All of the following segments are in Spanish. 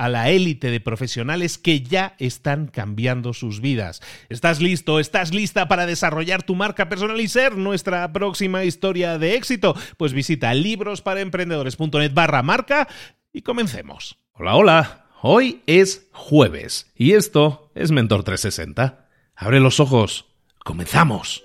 a la élite de profesionales que ya están cambiando sus vidas. ¿Estás listo? ¿Estás lista para desarrollar tu marca personal y ser nuestra próxima historia de éxito? Pues visita librosparaemprendedores.net barra marca y comencemos. Hola, hola. Hoy es jueves y esto es Mentor 360. Abre los ojos. Comenzamos.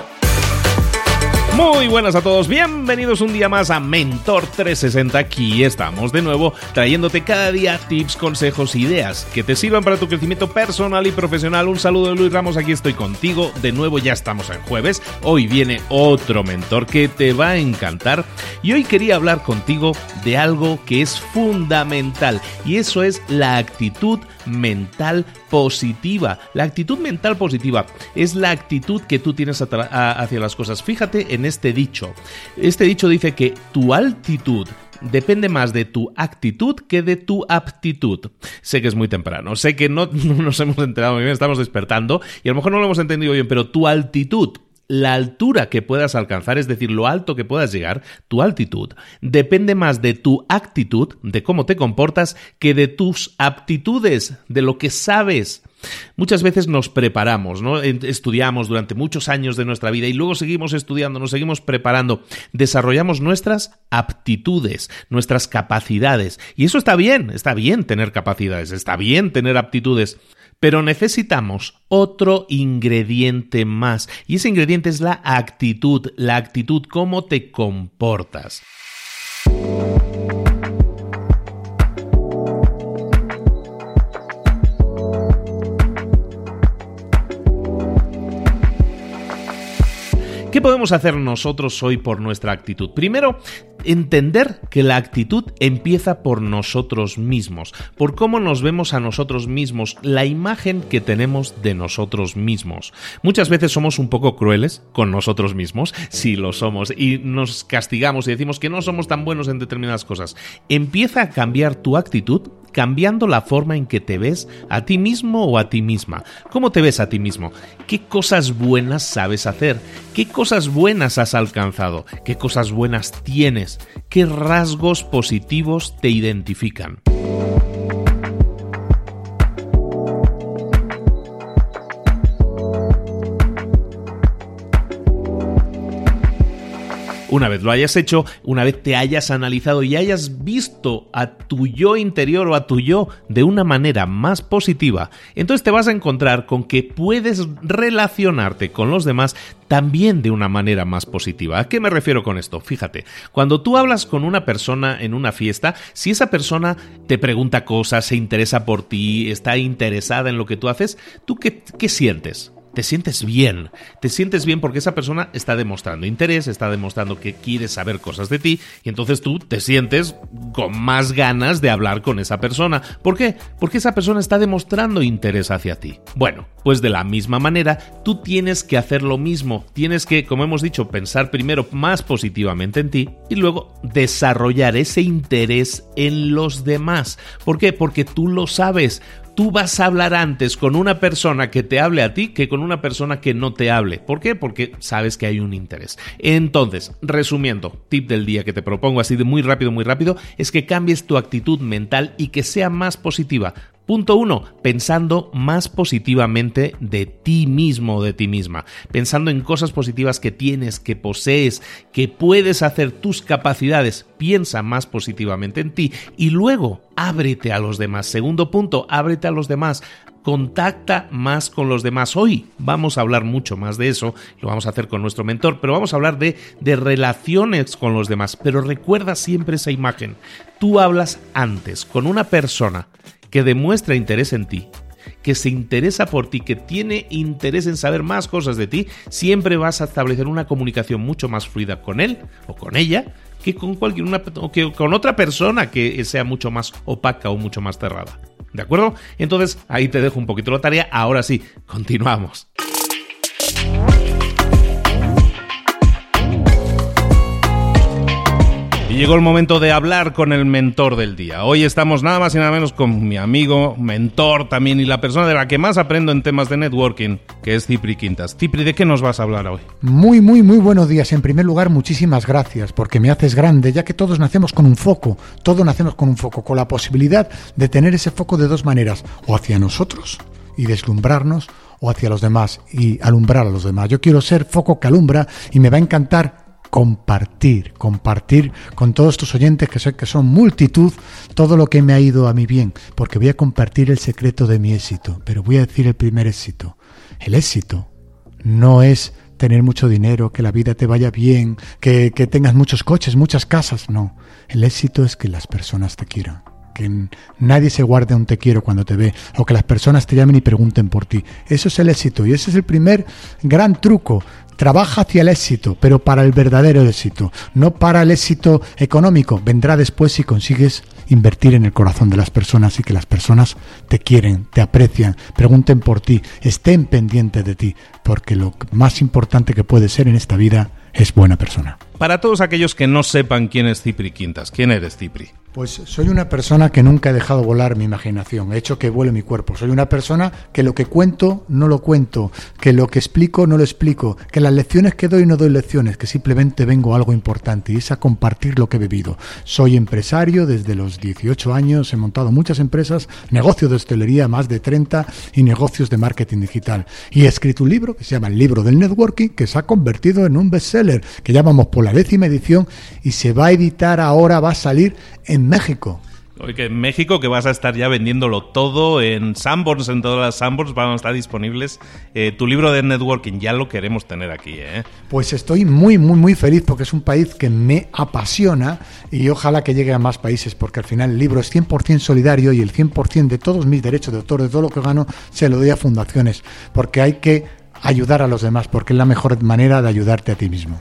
Muy buenas a todos, bienvenidos un día más a Mentor 360. Aquí estamos de nuevo trayéndote cada día tips, consejos, ideas que te sirvan para tu crecimiento personal y profesional. Un saludo de Luis Ramos, aquí estoy contigo. De nuevo ya estamos en jueves. Hoy viene otro mentor que te va a encantar. Y hoy quería hablar contigo de algo que es fundamental y eso es la actitud mental positiva. La actitud mental positiva es la actitud que tú tienes hacia las cosas. Fíjate en este dicho. Este dicho dice que tu altitud depende más de tu actitud que de tu aptitud. Sé que es muy temprano, sé que no, nos hemos enterado muy bien, estamos despertando y a lo mejor no lo hemos entendido bien, pero tu altitud la altura que puedas alcanzar, es decir, lo alto que puedas llegar, tu altitud, depende más de tu actitud, de cómo te comportas, que de tus aptitudes, de lo que sabes. Muchas veces nos preparamos, ¿no? Estudiamos durante muchos años de nuestra vida y luego seguimos estudiando, nos seguimos preparando, desarrollamos nuestras aptitudes, nuestras capacidades. Y eso está bien, está bien tener capacidades, está bien tener aptitudes. Pero necesitamos otro ingrediente más. Y ese ingrediente es la actitud, la actitud, cómo te comportas. ¿Qué podemos hacer nosotros hoy por nuestra actitud? Primero, entender que la actitud empieza por nosotros mismos, por cómo nos vemos a nosotros mismos, la imagen que tenemos de nosotros mismos. Muchas veces somos un poco crueles con nosotros mismos, si lo somos, y nos castigamos y decimos que no somos tan buenos en determinadas cosas. Empieza a cambiar tu actitud cambiando la forma en que te ves a ti mismo o a ti misma. ¿Cómo te ves a ti mismo? ¿Qué cosas buenas sabes hacer? ¿Qué cosas buenas has alcanzado? ¿Qué cosas buenas tienes? ¿Qué rasgos positivos te identifican? Una vez lo hayas hecho, una vez te hayas analizado y hayas visto a tu yo interior o a tu yo de una manera más positiva, entonces te vas a encontrar con que puedes relacionarte con los demás también de una manera más positiva. ¿A qué me refiero con esto? Fíjate, cuando tú hablas con una persona en una fiesta, si esa persona te pregunta cosas, se interesa por ti, está interesada en lo que tú haces, ¿tú qué, qué sientes? Te sientes bien. Te sientes bien porque esa persona está demostrando interés, está demostrando que quiere saber cosas de ti y entonces tú te sientes con más ganas de hablar con esa persona. ¿Por qué? Porque esa persona está demostrando interés hacia ti. Bueno, pues de la misma manera, tú tienes que hacer lo mismo. Tienes que, como hemos dicho, pensar primero más positivamente en ti y luego desarrollar ese interés en los demás. ¿Por qué? Porque tú lo sabes tú vas a hablar antes con una persona que te hable a ti que con una persona que no te hable. ¿Por qué? Porque sabes que hay un interés. Entonces, resumiendo, tip del día que te propongo así de muy rápido, muy rápido, es que cambies tu actitud mental y que sea más positiva. Punto uno, pensando más positivamente de ti mismo o de ti misma, pensando en cosas positivas que tienes, que posees, que puedes hacer tus capacidades, piensa más positivamente en ti y luego ábrete a los demás. Segundo punto, ábrete a los demás, contacta más con los demás. Hoy vamos a hablar mucho más de eso, lo vamos a hacer con nuestro mentor, pero vamos a hablar de, de relaciones con los demás. Pero recuerda siempre esa imagen. Tú hablas antes con una persona que demuestra interés en ti, que se interesa por ti, que tiene interés en saber más cosas de ti, siempre vas a establecer una comunicación mucho más fluida con él o con ella que con cualquier una, que con otra persona que sea mucho más opaca o mucho más cerrada. ¿De acuerdo? Entonces ahí te dejo un poquito la tarea. Ahora sí, continuamos. Y llegó el momento de hablar con el mentor del día. Hoy estamos nada más y nada menos con mi amigo, mentor también y la persona de la que más aprendo en temas de networking, que es Cipri Quintas. Cipri, ¿de qué nos vas a hablar hoy? Muy, muy, muy buenos días. En primer lugar, muchísimas gracias porque me haces grande, ya que todos nacemos con un foco, todos nacemos con un foco, con la posibilidad de tener ese foco de dos maneras, o hacia nosotros y deslumbrarnos, o hacia los demás y alumbrar a los demás. Yo quiero ser foco que alumbra y me va a encantar compartir, compartir con todos estos oyentes que sé que son multitud todo lo que me ha ido a mi bien, porque voy a compartir el secreto de mi éxito, pero voy a decir el primer éxito. El éxito no es tener mucho dinero, que la vida te vaya bien, que, que tengas muchos coches, muchas casas, no. El éxito es que las personas te quieran que nadie se guarde un te quiero cuando te ve, o que las personas te llamen y pregunten por ti. Eso es el éxito y ese es el primer gran truco Trabaja hacia el éxito, pero para el verdadero éxito, no para el éxito económico. Vendrá después si consigues invertir en el corazón de las personas y que las personas te quieren, te aprecian, pregunten por ti, estén pendientes de ti, porque lo más importante que puede ser en esta vida es buena persona. Para todos aquellos que no sepan quién es Cipri Quintas, ¿quién eres Cipri? Pues soy una persona que nunca he dejado volar mi imaginación, he hecho que vuele mi cuerpo. Soy una persona que lo que cuento no lo cuento, que lo que explico no lo explico, que las lecciones que doy no doy lecciones, que simplemente vengo a algo importante y es a compartir lo que he vivido. Soy empresario desde los 18 años, he montado muchas empresas, negocios de hostelería, más de 30 y negocios de marketing digital. Y he escrito un libro que se llama El libro del networking, que se ha convertido en un bestseller, que ya vamos por la décima edición y se va a editar ahora, va a salir en México. Oye, que en México que vas a estar ya vendiéndolo todo en Sanborns, en todas las Sanborns van a estar disponibles. Eh, tu libro de networking ya lo queremos tener aquí, ¿eh? Pues estoy muy, muy, muy feliz porque es un país que me apasiona y ojalá que llegue a más países porque al final el libro es 100% solidario y el 100% de todos mis derechos de autor, de todo lo que gano, se lo doy a fundaciones porque hay que ayudar a los demás porque es la mejor manera de ayudarte a ti mismo.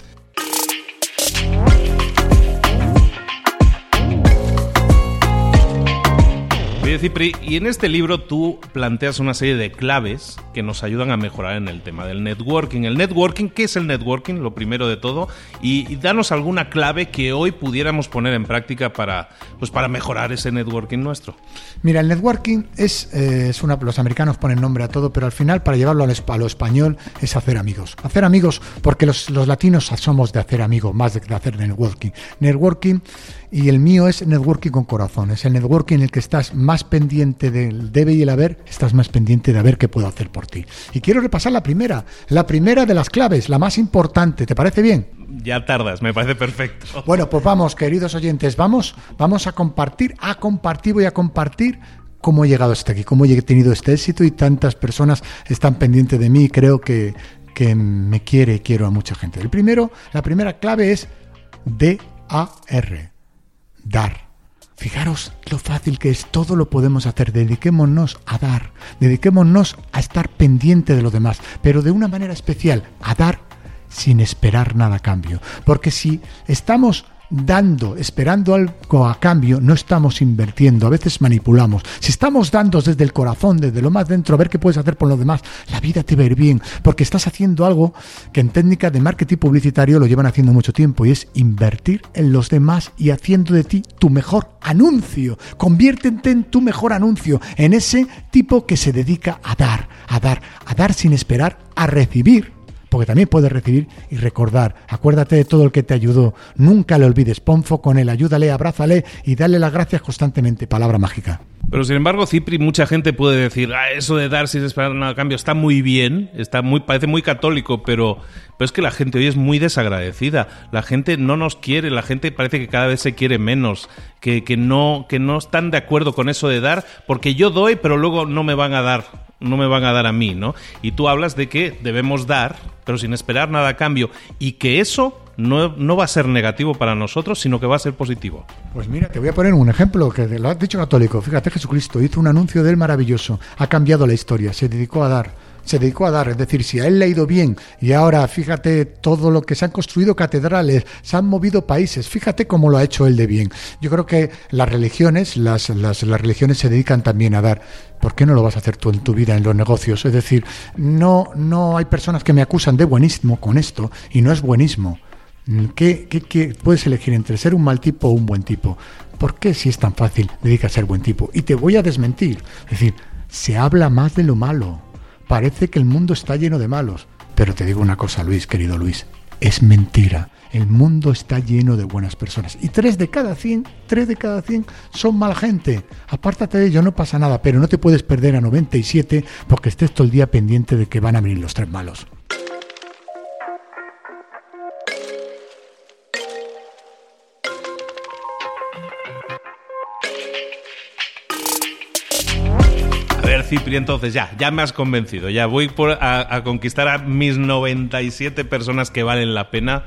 Cipri, y en este libro tú planteas una serie de claves que nos ayudan a mejorar en el tema del networking. El networking, ¿qué es el networking? Lo primero de todo. Y, danos alguna clave que hoy pudiéramos poner en práctica para, pues para mejorar ese networking nuestro. Mira, el networking es, eh, es una. Los americanos ponen nombre a todo, pero al final, para llevarlo a lo español, es hacer amigos. Hacer amigos, porque los, los latinos somos de hacer amigos, más de hacer networking. Networking y el mío es networking con corazón. Es el networking en el que estás más pendiente del debe y el haber, estás más pendiente de a ver qué puedo hacer por ti. Y quiero repasar la primera, la primera de las claves, la más importante. ¿Te parece bien? Ya tardas, me parece perfecto. Bueno, pues vamos, queridos oyentes, vamos, vamos a compartir, a compartir, voy a compartir cómo he llegado hasta aquí, cómo he tenido este éxito y tantas personas están pendientes de mí y creo que, que me quiere y quiero a mucha gente. El primero, la primera clave es D-A-R dar. Fijaros lo fácil que es, todo lo podemos hacer, dediquémonos a dar, dediquémonos a estar pendiente de los demás, pero de una manera especial, a dar sin esperar nada a cambio. Porque si estamos dando, esperando algo a cambio, no estamos invirtiendo, a veces manipulamos. Si estamos dando desde el corazón, desde lo más dentro, ver qué puedes hacer por los demás, la vida te va a ir bien, porque estás haciendo algo que en técnica de marketing publicitario lo llevan haciendo mucho tiempo, y es invertir en los demás y haciendo de ti tu mejor anuncio. Conviértete en tu mejor anuncio, en ese tipo que se dedica a dar, a dar, a dar sin esperar a recibir porque también puedes recibir y recordar. Acuérdate de todo el que te ayudó. Nunca le olvides. Pon con él, ayúdale, abrázale y dale las gracias constantemente. Palabra mágica. Pero sin embargo, Cipri, mucha gente puede decir, ah, eso de dar sin esperar nada a cambio está muy bien, está muy, parece muy católico, pero, pero es que la gente hoy es muy desagradecida. La gente no nos quiere, la gente parece que cada vez se quiere menos, que, que, no, que no están de acuerdo con eso de dar, porque yo doy, pero luego no me van a dar no me van a dar a mí, ¿no? Y tú hablas de que debemos dar, pero sin esperar nada a cambio, y que eso no, no, va a ser negativo para nosotros, sino que va a ser positivo. Pues mira, te voy a poner un ejemplo que lo has dicho católico. Fíjate, Jesucristo hizo un anuncio de él maravilloso, ha cambiado la historia, se dedicó a dar se dedicó a dar. Es decir, si a él le ha ido bien y ahora fíjate todo lo que se han construido catedrales, se han movido países, fíjate cómo lo ha hecho él de bien. Yo creo que las religiones, las, las, religiones se dedican también a dar. ¿Por qué no lo vas a hacer tú en tu vida, en los negocios? Es decir, no, no hay personas que me acusan de buenismo con esto y no es buenismo. ¿Qué, qué, qué puedes elegir entre ser un mal tipo o un buen tipo? ¿Por qué si es tan fácil dedica a ser buen tipo? Y te voy a desmentir. Es decir, se habla más de lo malo Parece que el mundo está lleno de malos. Pero te digo una cosa, Luis, querido Luis, es mentira. El mundo está lleno de buenas personas. Y tres de cada cien, tres de cada cien son mala gente. Apártate de ello, no pasa nada, pero no te puedes perder a 97 porque estés todo el día pendiente de que van a venir los tres malos. Cipri, entonces ya, ya me has convencido. Ya voy por a, a conquistar a mis 97 personas que valen la pena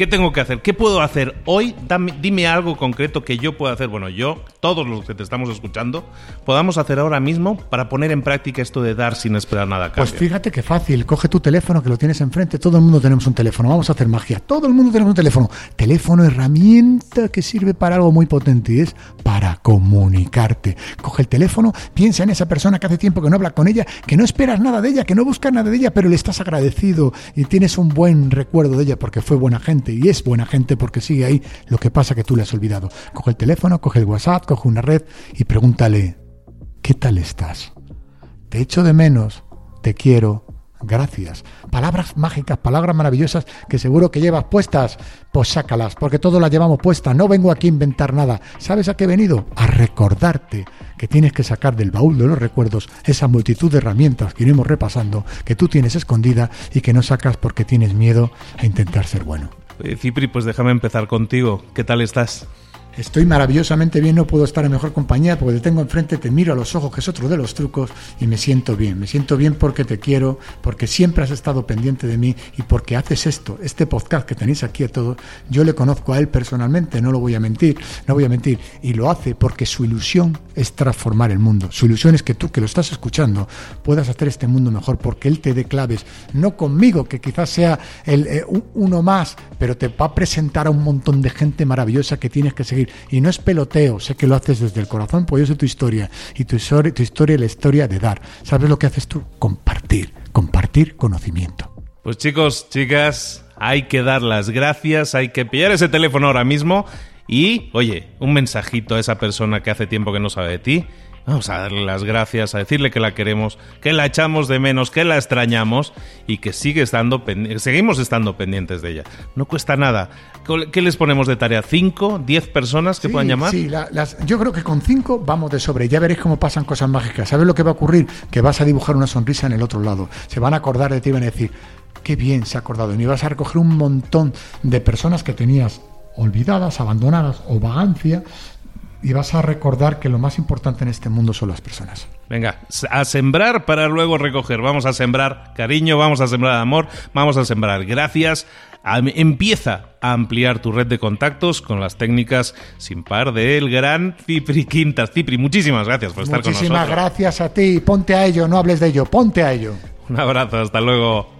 ¿Qué tengo que hacer? ¿Qué puedo hacer hoy? dime algo concreto que yo pueda hacer. Bueno, yo, todos los que te estamos escuchando, podamos hacer ahora mismo para poner en práctica esto de dar sin esperar nada a Pues fíjate qué fácil. Coge tu teléfono que lo tienes enfrente. Todo el mundo tenemos un teléfono. Vamos a hacer magia. Todo el mundo tenemos un teléfono. Teléfono, herramienta que sirve para algo muy potente y es para comunicarte. Coge el teléfono, piensa en esa persona que hace tiempo que no habla con ella, que no esperas nada de ella, que no buscas nada de ella, pero le estás agradecido y tienes un buen recuerdo de ella porque fue buena gente y es buena gente porque sigue ahí, lo que pasa que tú le has olvidado. Coge el teléfono, coge el WhatsApp, coge una red y pregúntale, ¿qué tal estás? Te echo de menos, te quiero, gracias. Palabras mágicas, palabras maravillosas que seguro que llevas puestas, pues sácalas, porque todos las llevamos puestas. No vengo aquí a inventar nada. ¿Sabes a qué he venido? A recordarte que tienes que sacar del baúl de los recuerdos esa multitud de herramientas que iremos repasando, que tú tienes escondida y que no sacas porque tienes miedo a intentar ser bueno. Cipri, pues déjame empezar contigo. ¿Qué tal estás? Estoy maravillosamente bien, no puedo estar en mejor compañía porque te tengo enfrente, te miro a los ojos, que es otro de los trucos, y me siento bien. Me siento bien porque te quiero, porque siempre has estado pendiente de mí y porque haces esto, este podcast que tenéis aquí a todos. Yo le conozco a él personalmente, no lo voy a mentir, no voy a mentir. Y lo hace porque su ilusión es transformar el mundo. Su ilusión es que tú, que lo estás escuchando, puedas hacer este mundo mejor porque él te dé claves, no conmigo, que quizás sea el, eh, uno más, pero te va a presentar a un montón de gente maravillosa que tienes que seguir. Y no es peloteo, sé que lo haces desde el corazón, pues yo sé tu historia. Y tu, tu historia es la historia de dar. ¿Sabes lo que haces tú? Compartir, compartir conocimiento. Pues chicos, chicas, hay que dar las gracias, hay que pillar ese teléfono ahora mismo y, oye, un mensajito a esa persona que hace tiempo que no sabe de ti Vamos a darle las gracias, a decirle que la queremos, que la echamos de menos, que la extrañamos y que sigue estando seguimos estando pendientes de ella. No cuesta nada. ¿Qué les ponemos de tarea? ¿Cinco? ¿Diez personas que puedan llamar? Sí, yo creo que con cinco vamos de sobre. Ya veréis cómo pasan cosas mágicas. ¿Sabes lo que va a ocurrir? Que vas a dibujar una sonrisa en el otro lado. Se van a acordar de ti y van a decir, qué bien se ha acordado. Y vas a recoger un montón de personas que tenías olvidadas, abandonadas o vagancia y vas a recordar que lo más importante en este mundo son las personas. Venga, a sembrar para luego recoger. Vamos a sembrar cariño, vamos a sembrar amor, vamos a sembrar gracias. empieza a ampliar tu red de contactos con las técnicas sin par del gran Cipri Quintas. Cipri, muchísimas gracias por estar con nosotros. Muchísimas gracias a ti. Ponte a ello, no hables de ello, ponte a ello. Un abrazo, hasta luego.